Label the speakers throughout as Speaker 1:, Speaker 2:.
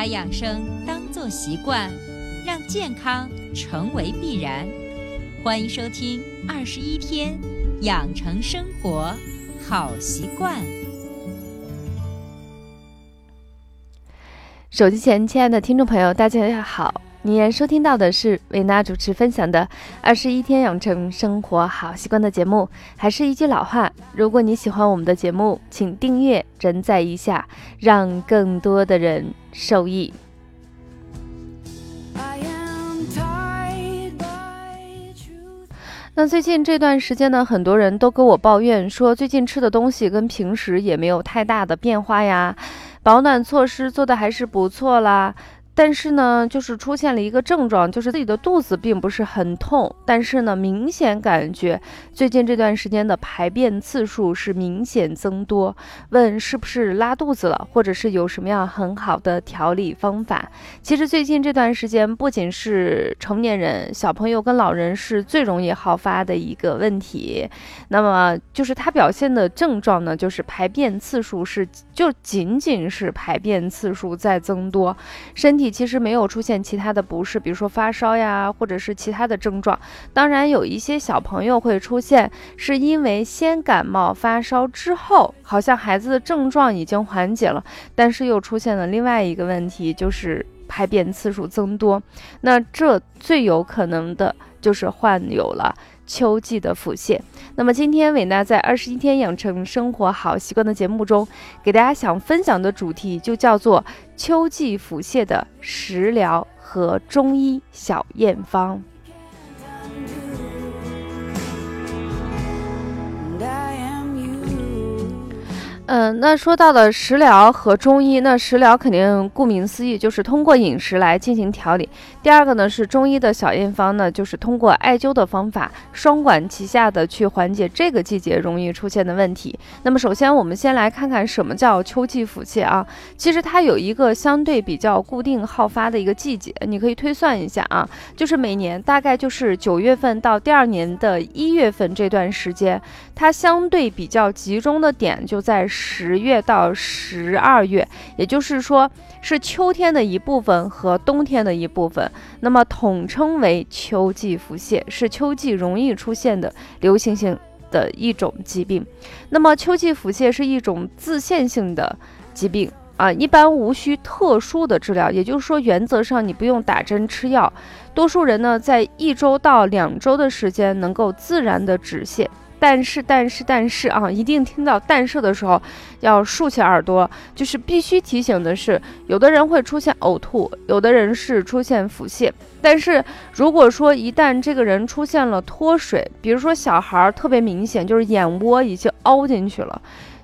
Speaker 1: 把养生当做习惯，让健康成为必然。欢迎收听《二十一天养成生活好习惯》。
Speaker 2: 手机前，亲爱的听众朋友，大家好。您收听到的是维娜主持分享的《二十一天养成生活好习惯》的节目。还是一句老话，如果你喜欢我们的节目，请订阅、转载一下，让更多的人受益。那最近这段时间呢，很多人都跟我抱怨说，最近吃的东西跟平时也没有太大的变化呀，保暖措施做的还是不错啦。但是呢，就是出现了一个症状，就是自己的肚子并不是很痛，但是呢，明显感觉最近这段时间的排便次数是明显增多。问是不是拉肚子了，或者是有什么样很好的调理方法？其实最近这段时间，不仅是成年人、小朋友跟老人是最容易好发的一个问题。那么就是它表现的症状呢，就是排便次数是就仅仅是排便次数在增多，身体。其实没有出现其他的不适，比如说发烧呀，或者是其他的症状。当然，有一些小朋友会出现，是因为先感冒发烧之后，好像孩子的症状已经缓解了，但是又出现了另外一个问题，就是排便次数增多。那这最有可能的就是患有了。秋季的腹泻。那么今天伟娜在二十一天养成生活好习惯的节目中，给大家想分享的主题就叫做秋季腹泻的食疗和中医小验方。嗯，那说到的食疗和中医，那食疗肯定顾名思义就是通过饮食来进行调理。第二个呢是中医的小验方呢，就是通过艾灸的方法，双管齐下的去缓解这个季节容易出现的问题。那么首先我们先来看看什么叫秋季腹泻啊？其实它有一个相对比较固定好发的一个季节，你可以推算一下啊，就是每年大概就是九月份到第二年的一月份这段时间，它相对比较集中的点就在。十月到十二月，也就是说是秋天的一部分和冬天的一部分，那么统称为秋季腹泻，是秋季容易出现的流行性的一种疾病。那么秋季腹泻是一种自限性的疾病啊，一般无需特殊的治疗，也就是说原则上你不用打针吃药，多数人呢在一周到两周的时间能够自然的止泻。但是，但是，但是啊，一定听到“但是”的时候，要竖起耳朵。就是必须提醒的是，有的人会出现呕吐，有的人是出现腹泻。但是，如果说一旦这个人出现了脱水，比如说小孩特别明显，就是眼窝已经凹进去了，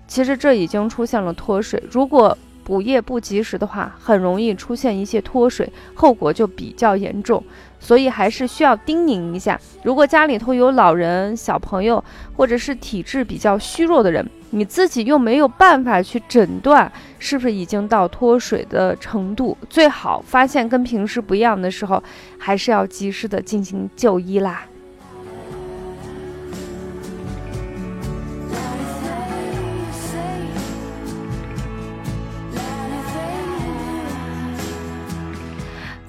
Speaker 2: 其实这已经出现了脱水。如果补液不及时的话，很容易出现一些脱水，后果就比较严重。所以还是需要叮咛一下，如果家里头有老人、小朋友，或者是体质比较虚弱的人，你自己又没有办法去诊断是不是已经到脱水的程度，最好发现跟平时不一样的时候，还是要及时的进行就医啦。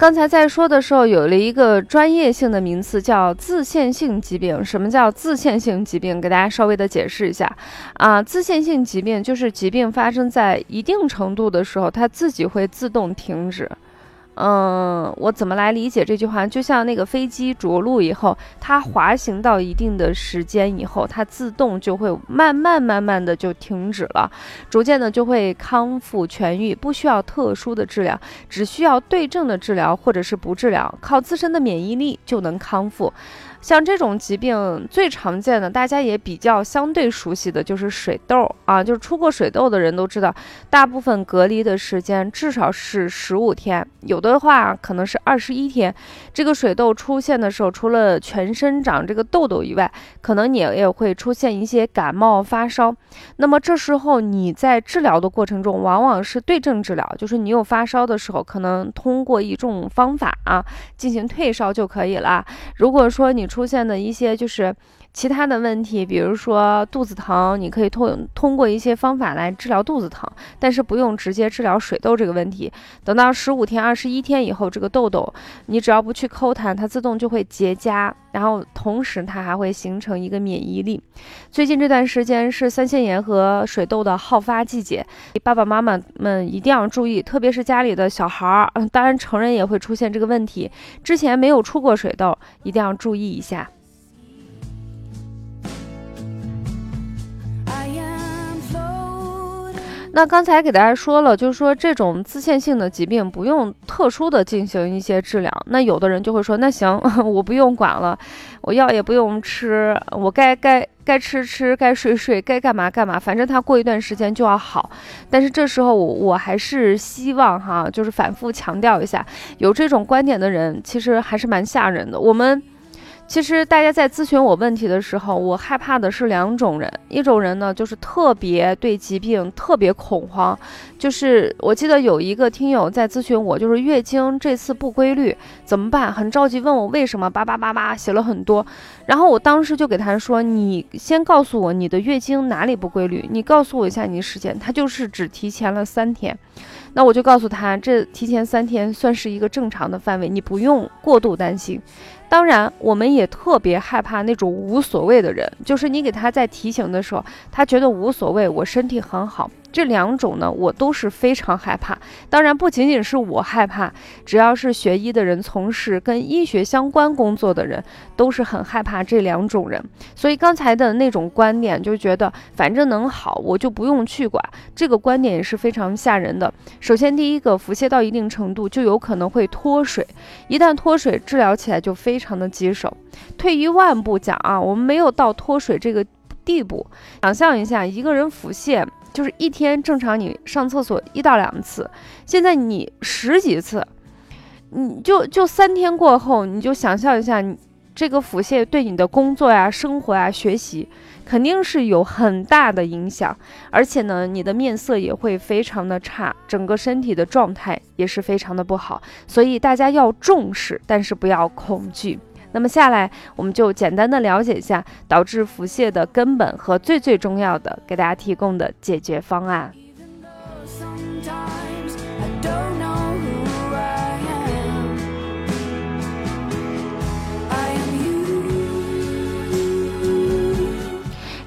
Speaker 2: 刚才在说的时候，有了一个专业性的名词，叫自限性疾病。什么叫自限性疾病？给大家稍微的解释一下啊，自限性疾病就是疾病发生在一定程度的时候，它自己会自动停止。嗯，我怎么来理解这句话？就像那个飞机着陆以后，它滑行到一定的时间以后，它自动就会慢慢慢慢的就停止了，逐渐的就会康复痊愈，不需要特殊的治疗，只需要对症的治疗或者是不治疗，靠自身的免疫力就能康复。像这种疾病最常见的，大家也比较相对熟悉的就是水痘啊，就是出过水痘的人都知道，大部分隔离的时间至少是十五天，有的话可能是二十一天。这个水痘出现的时候，除了全身长这个痘痘以外，可能你也会出现一些感冒发烧。那么这时候你在治疗的过程中，往往是对症治疗，就是你有发烧的时候，可能通过一种方法啊进行退烧就可以了。如果说你出现的一些就是其他的问题，比如说肚子疼，你可以通通过一些方法来治疗肚子疼，但是不用直接治疗水痘这个问题。等到十五天、二十一天以后，这个痘痘你只要不去抠它，它自动就会结痂，然后同时它还会形成一个免疫力。最近这段时间是腮腺炎和水痘的好发季节，爸爸妈妈们一定要注意，特别是家里的小孩儿，当然成人也会出现这个问题。之前没有出过水痘，一定要注意一下。那刚才给大家说了，就是说这种自限性的疾病不用特殊的进行一些治疗。那有的人就会说，那行，我不用管了，我药也不用吃，我该该该吃吃，该睡睡，该干嘛干嘛，反正他过一段时间就要好。但是这时候我我还是希望哈，就是反复强调一下，有这种观点的人其实还是蛮吓人的。我们。其实大家在咨询我问题的时候，我害怕的是两种人。一种人呢，就是特别对疾病特别恐慌，就是我记得有一个听友在咨询我，就是月经这次不规律怎么办？很着急问我为什么，叭叭叭叭写了很多。然后我当时就给他说：“你先告诉我你的月经哪里不规律，你告诉我一下你时间。”他就是只提前了三天。那我就告诉他，这提前三天算是一个正常的范围，你不用过度担心。当然，我们也特别害怕那种无所谓的人，就是你给他在提醒的时候，他觉得无所谓，我身体很好。这两种呢，我都是非常害怕。当然，不仅仅是我害怕，只要是学医的人，从事跟医学相关工作的人，都是很害怕这两种人。所以刚才的那种观点，就觉得反正能好，我就不用去管。这个观点也是非常吓人的。首先，第一个腹泻到一定程度，就有可能会脱水，一旦脱水，治疗起来就非常的棘手。退一万步讲啊，我们没有到脱水这个地步，想象一下，一个人腹泻。就是一天正常你上厕所一到两次，现在你十几次，你就就三天过后，你就想象一下，你这个腹泻对你的工作呀、生活呀、学习肯定是有很大的影响，而且呢，你的面色也会非常的差，整个身体的状态也是非常的不好，所以大家要重视，但是不要恐惧。那么下来，我们就简单的了解一下导致腹泻的根本和最最重要的，给大家提供的解决方案。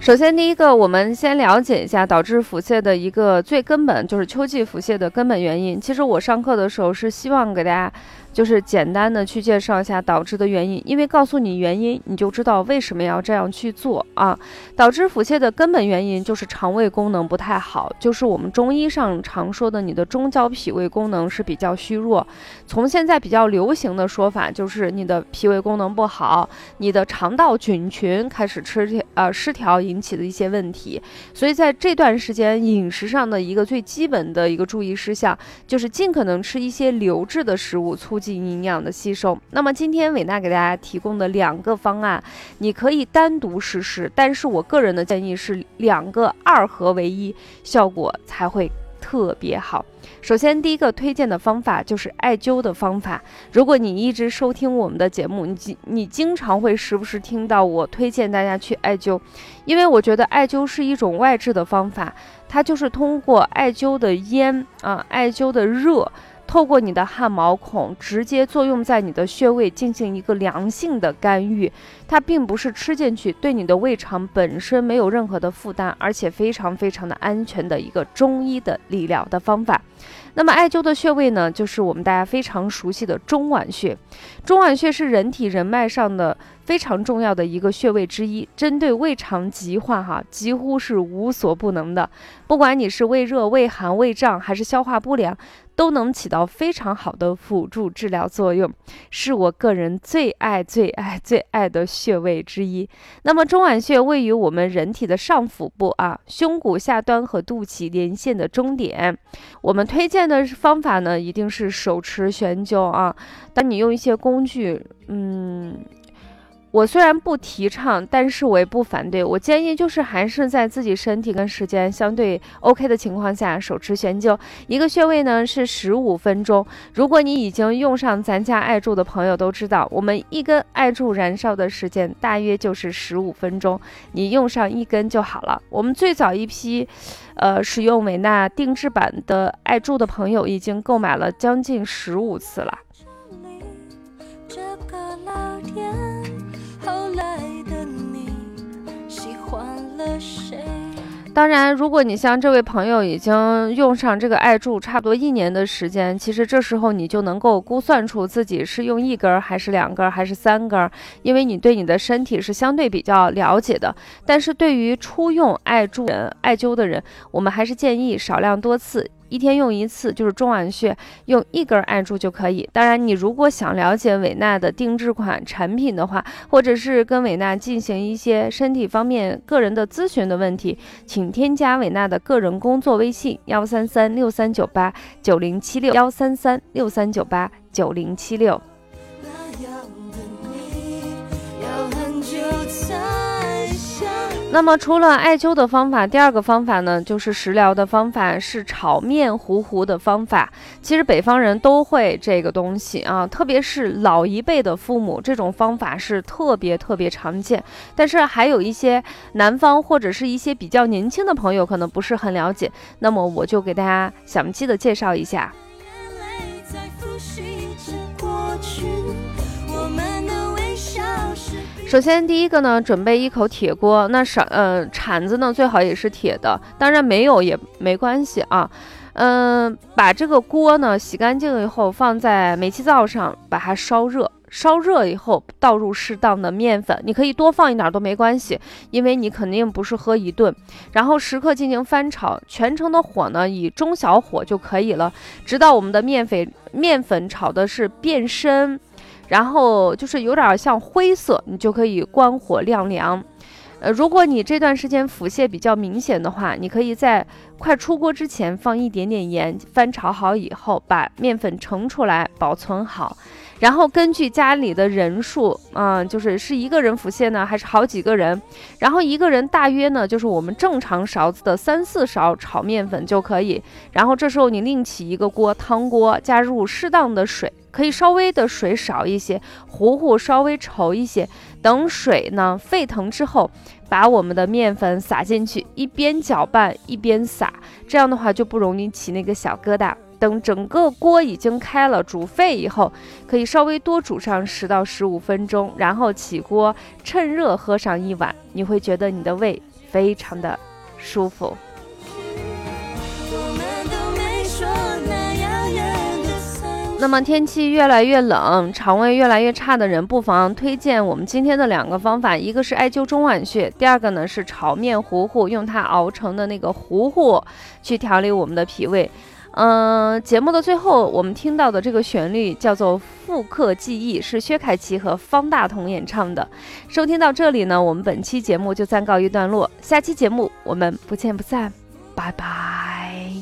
Speaker 2: 首先，第一个，我们先了解一下导致腹泻的一个最根本，就是秋季腹泻的根本原因。其实我上课的时候是希望给大家。就是简单的去介绍一下导致的原因，因为告诉你原因，你就知道为什么要这样去做啊。导致腹泻的根本原因就是肠胃功能不太好，就是我们中医上常说的你的中焦脾胃功能是比较虚弱。从现在比较流行的说法就是你的脾胃功能不好，你的肠道菌群开始吃呃失调引起的一些问题。所以在这段时间饮食上的一个最基本的一个注意事项就是尽可能吃一些流质的食物，促进营养的吸收。那么今天伟娜给大家提供的两个方案，你可以单独实施，但是我个人的建议是两个二合为一，效果才会特别好。首先，第一个推荐的方法就是艾灸的方法。如果你一直收听我们的节目，你经你经常会时不时听到我推荐大家去艾灸，因为我觉得艾灸是一种外治的方法，它就是通过艾灸的烟啊，艾灸的热。透过你的汗毛孔直接作用在你的穴位进行一个良性的干预，它并不是吃进去，对你的胃肠本身没有任何的负担，而且非常非常的安全的一个中医的理疗的方法。那么艾灸的穴位呢，就是我们大家非常熟悉的中脘穴。中脘穴是人体人脉上的非常重要的一个穴位之一，针对胃肠疾患哈，几乎是无所不能的。不管你是胃热、胃寒、胃胀，还是消化不良，都能起到非常好的辅助治疗作用，是我个人最爱、最爱、最爱的穴位之一。那么中脘穴位于我们人体的上腹部啊，胸骨下端和肚脐连线的中点。我们推荐。的方法呢，一定是手持悬灸啊。当你用一些工具，嗯，我虽然不提倡，但是我也不反对。我建议就是还是在自己身体跟时间相对 OK 的情况下，手持悬灸一个穴位呢是十五分钟。如果你已经用上咱家艾柱的朋友都知道，我们一根艾柱燃烧的时间大约就是十五分钟，你用上一根就好了。我们最早一批，呃，使用维纳定制版的艾柱的朋友已经购买了将近十五次了。当然，如果你像这位朋友已经用上这个艾柱差不多一年的时间，其实这时候你就能够估算出自己是用一根还是两根还是三根，因为你对你的身体是相对比较了解的。但是对于初用艾柱人、艾灸的人，我们还是建议少量多次。一天用一次，就是中脘穴用一根按住就可以。当然，你如果想了解伟娜的定制款产品的话，或者是跟伟娜进行一些身体方面个人的咨询的问题，请添加伟娜的个人工作微信：幺三三六三九八九零七六幺三三六三九八九零七六。那么除了艾灸的方法，第二个方法呢，就是食疗的方法，是炒面糊糊的方法。其实北方人都会这个东西啊，特别是老一辈的父母，这种方法是特别特别常见。但是还有一些南方或者是一些比较年轻的朋友可能不是很了解，那么我就给大家详细的介绍一下。首先，第一个呢，准备一口铁锅，那勺呃铲子呢最好也是铁的，当然没有也没关系啊。嗯，把这个锅呢洗干净以后，放在煤气灶上，把它烧热。烧热以后，倒入适当的面粉，你可以多放一点都没关系，因为你肯定不是喝一顿。然后时刻进行翻炒，全程的火呢以中小火就可以了，直到我们的面粉面粉炒的是变深。然后就是有点像灰色，你就可以关火晾凉。呃，如果你这段时间腹泻比较明显的话，你可以在快出锅之前放一点点盐，翻炒好以后把面粉盛出来保存好。然后根据家里的人数，嗯，就是是一个人腹泻呢，还是好几个人？然后一个人大约呢，就是我们正常勺子的三四勺炒面粉就可以。然后这时候你另起一个锅，汤锅，加入适当的水，可以稍微的水少一些，糊糊稍微稠一些。等水呢沸腾之后，把我们的面粉撒进去，一边搅拌一边撒，这样的话就不容易起那个小疙瘩。等整个锅已经开了，煮沸以后，可以稍微多煮上十到十五分钟，然后起锅，趁热喝上一碗，你会觉得你的胃非常的舒服。那么天气越来越冷，肠胃越来越差的人，不妨推荐我们今天的两个方法，一个是艾灸中脘穴，第二个呢是炒面糊糊，用它熬成的那个糊糊去调理我们的脾胃。嗯，节目的最后，我们听到的这个旋律叫做《复刻记忆》，是薛凯琪和方大同演唱的。收听到这里呢，我们本期节目就暂告一段落，下期节目我们不见不散，拜拜。